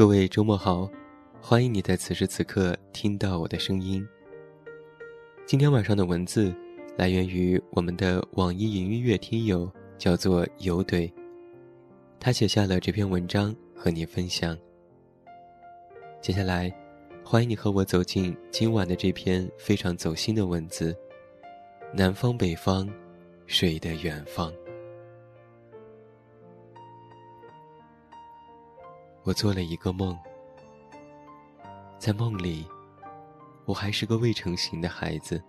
各位周末好，欢迎你在此时此刻听到我的声音。今天晚上的文字来源于我们的网易云音乐听友，叫做有怼，他写下了这篇文章和你分享。接下来，欢迎你和我走进今晚的这篇非常走心的文字：南方北方，水的远方。我做了一个梦，在梦里，我还是个未成型的孩子，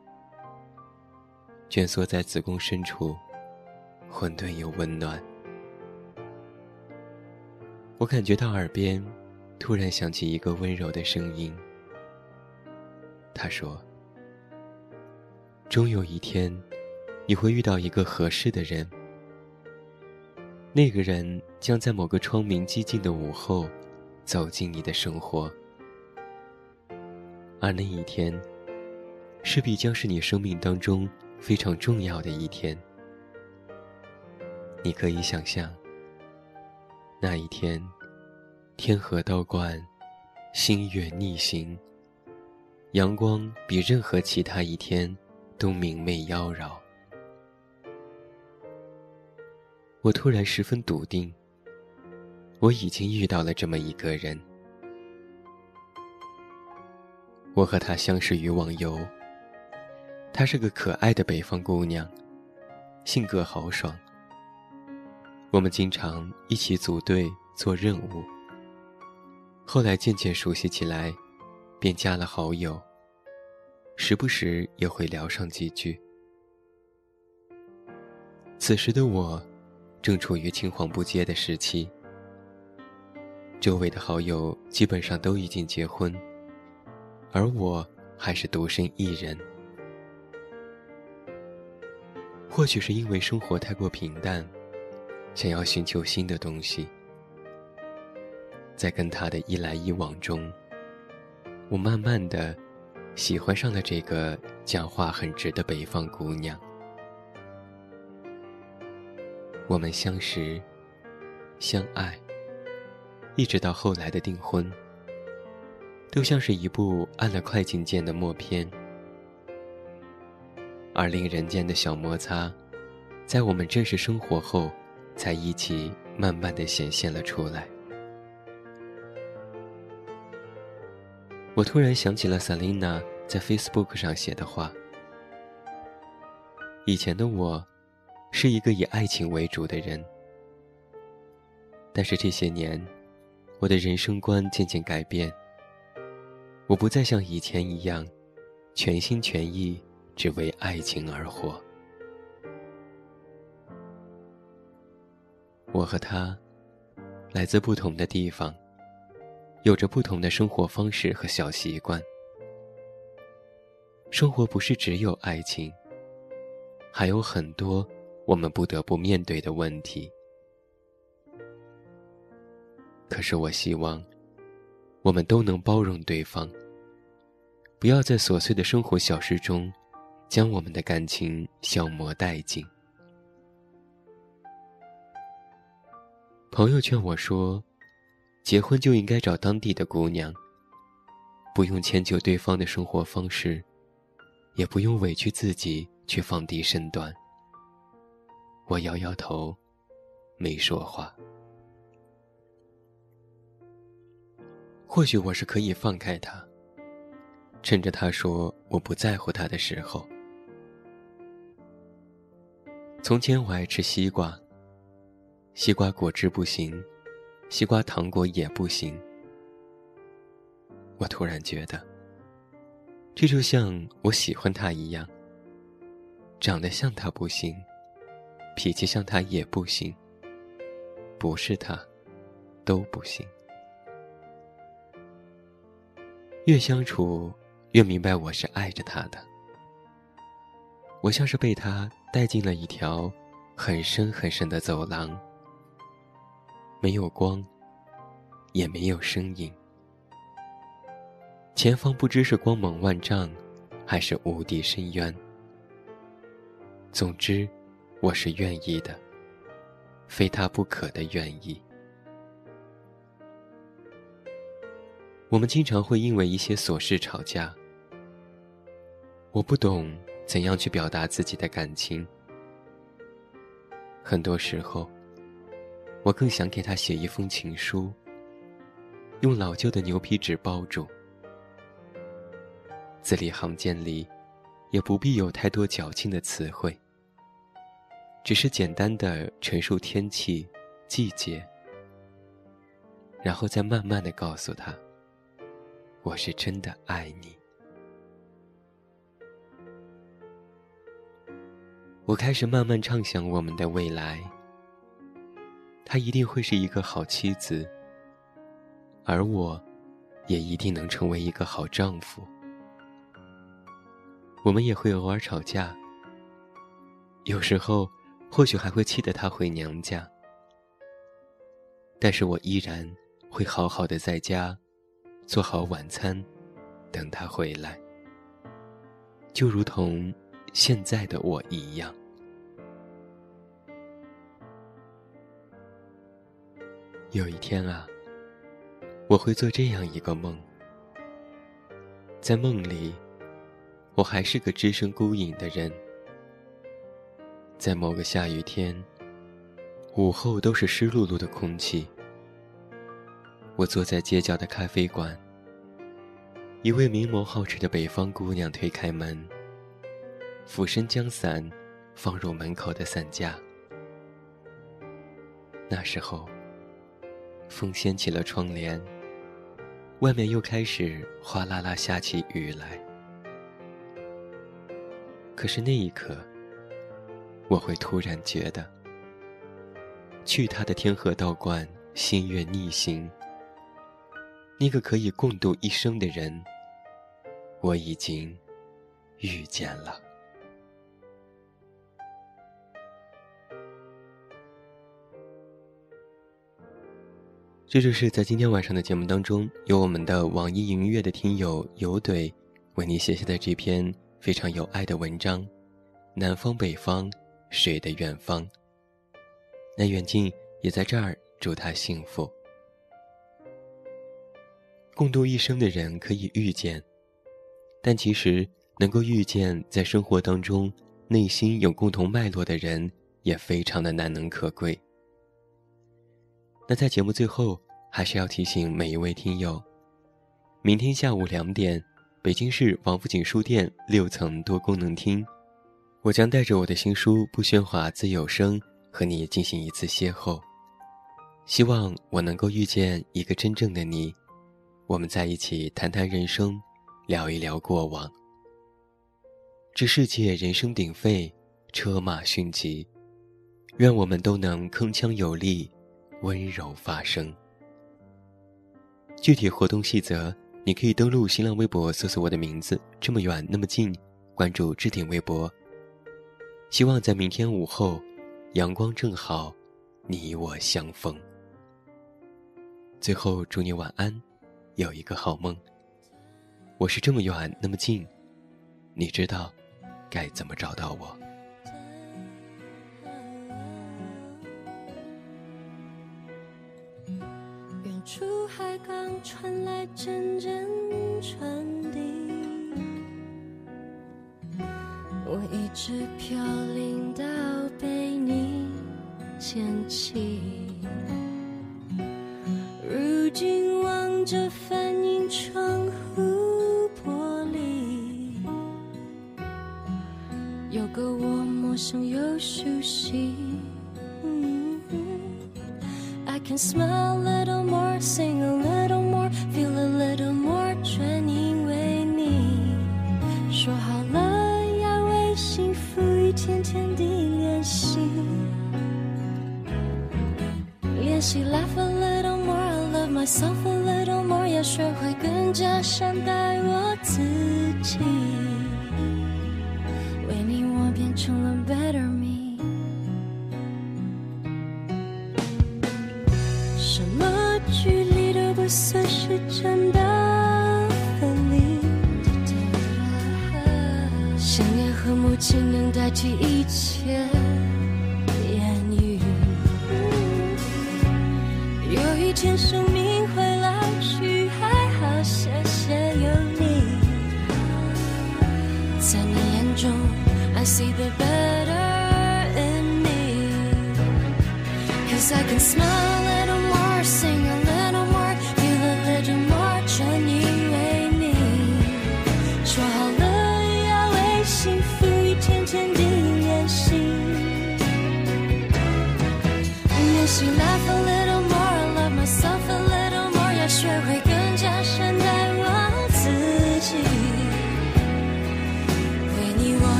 蜷缩在子宫深处，混沌又温暖。我感觉到耳边突然响起一个温柔的声音，他说：“终有一天，你会遇到一个合适的人。”那个人将在某个窗明几净的午后，走进你的生活，而那一天，势必将是你生命当中非常重要的一天。你可以想象，那一天，天河倒灌，星月逆行，阳光比任何其他一天都明媚妖娆。我突然十分笃定，我已经遇到了这么一个人。我和她相识于网游。她是个可爱的北方姑娘，性格豪爽。我们经常一起组队做任务。后来渐渐熟悉起来，便加了好友，时不时也会聊上几句。此时的我。正处于青黄不接的时期，周围的好友基本上都已经结婚，而我还是独身一人。或许是因为生活太过平淡，想要寻求新的东西，在跟他的一来一往中，我慢慢的喜欢上了这个讲话很直的北方姑娘。我们相识、相爱，一直到后来的订婚，都像是一部按了快进键的默片。而令人间的小摩擦，在我们正式生活后，才一起慢慢的显现了出来。我突然想起了 Selina 在 Facebook 上写的话：“以前的我。”是一个以爱情为主的人，但是这些年，我的人生观渐渐改变。我不再像以前一样，全心全意只为爱情而活。我和他来自不同的地方，有着不同的生活方式和小习惯。生活不是只有爱情，还有很多。我们不得不面对的问题。可是，我希望我们都能包容对方，不要在琐碎的生活小事中将我们的感情消磨殆尽。朋友劝我说：“结婚就应该找当地的姑娘，不用迁就对方的生活方式，也不用委屈自己去放低身段。”我摇摇头，没说话。或许我是可以放开他，趁着他说我不在乎他的时候。从前我爱吃西瓜，西瓜果汁不行，西瓜糖果也不行。我突然觉得，这就像我喜欢他一样，长得像他不行。脾气像他也不行，不是他，都不行。越相处，越明白我是爱着他的。我像是被他带进了一条很深很深的走廊，没有光，也没有声音，前方不知是光芒万丈，还是无底深渊。总之。我是愿意的，非他不可的愿意。我们经常会因为一些琐事吵架。我不懂怎样去表达自己的感情。很多时候，我更想给他写一封情书，用老旧的牛皮纸包住，字里行间里，也不必有太多矫情的词汇，只是简单的陈述天气、季节，然后再慢慢的告诉他，我是真的爱你。我开始慢慢畅想我们的未来。她一定会是一个好妻子，而我，也一定能成为一个好丈夫。我们也会偶尔吵架，有时候或许还会气得她回娘家，但是我依然会好好的在家，做好晚餐，等他回来，就如同现在的我一样。有一天啊，我会做这样一个梦。在梦里，我还是个只身孤影的人。在某个下雨天，午后都是湿漉漉的空气。我坐在街角的咖啡馆，一位明眸皓齿的北方姑娘推开门，俯身将伞放入门口的伞架。那时候。风掀起了窗帘，外面又开始哗啦啦下起雨来。可是那一刻，我会突然觉得，去他的天河道观，心愿逆行。那个可以共度一生的人，我已经遇见了。这就是在今天晚上的节目当中，由我们的网易云音乐的听友有怼为你写下的这篇非常有爱的文章，《南方北方水的远方》。那远近也在这儿祝他幸福。共度一生的人可以遇见，但其实能够遇见在生活当中内心有共同脉络的人，也非常的难能可贵。那在节目最后，还是要提醒每一位听友，明天下午两点，北京市王府井书店六层多功能厅，我将带着我的新书《不喧哗自有声》和你进行一次邂逅。希望我能够遇见一个真正的你，我们在一起谈谈人生，聊一聊过往。这世界人声鼎沸，车马迅疾，愿我们都能铿锵有力。温柔发声。具体活动细则，你可以登录新浪微博搜索我的名字“这么远那么近”，关注置顶微博。希望在明天午后，阳光正好，你我相逢。最后祝你晚安，有一个好梦。我是这么远那么近，你知道该怎么找到我。远处海港传来阵阵船直飘零到被你捡起。如今望着反映窗户玻璃，有个我陌生又熟悉。I can smile a little more, sing 练习 laugh a little more, I love myself a little more，要学会更加善待我自己。为你，我变成了 better me。什么距离都不算是。真的分离，想念和母亲能代替一切见生命会老去，还好谢谢有你。在你眼中，I see the better in me，cause I can smile。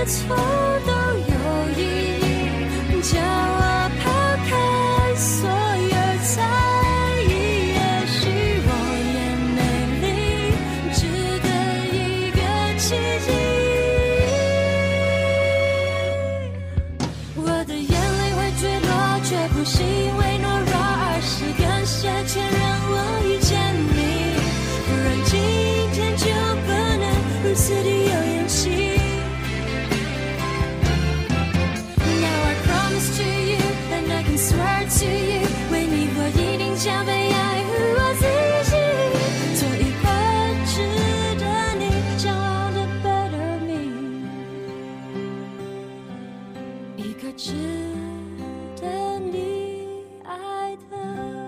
的错。一个值得你爱的。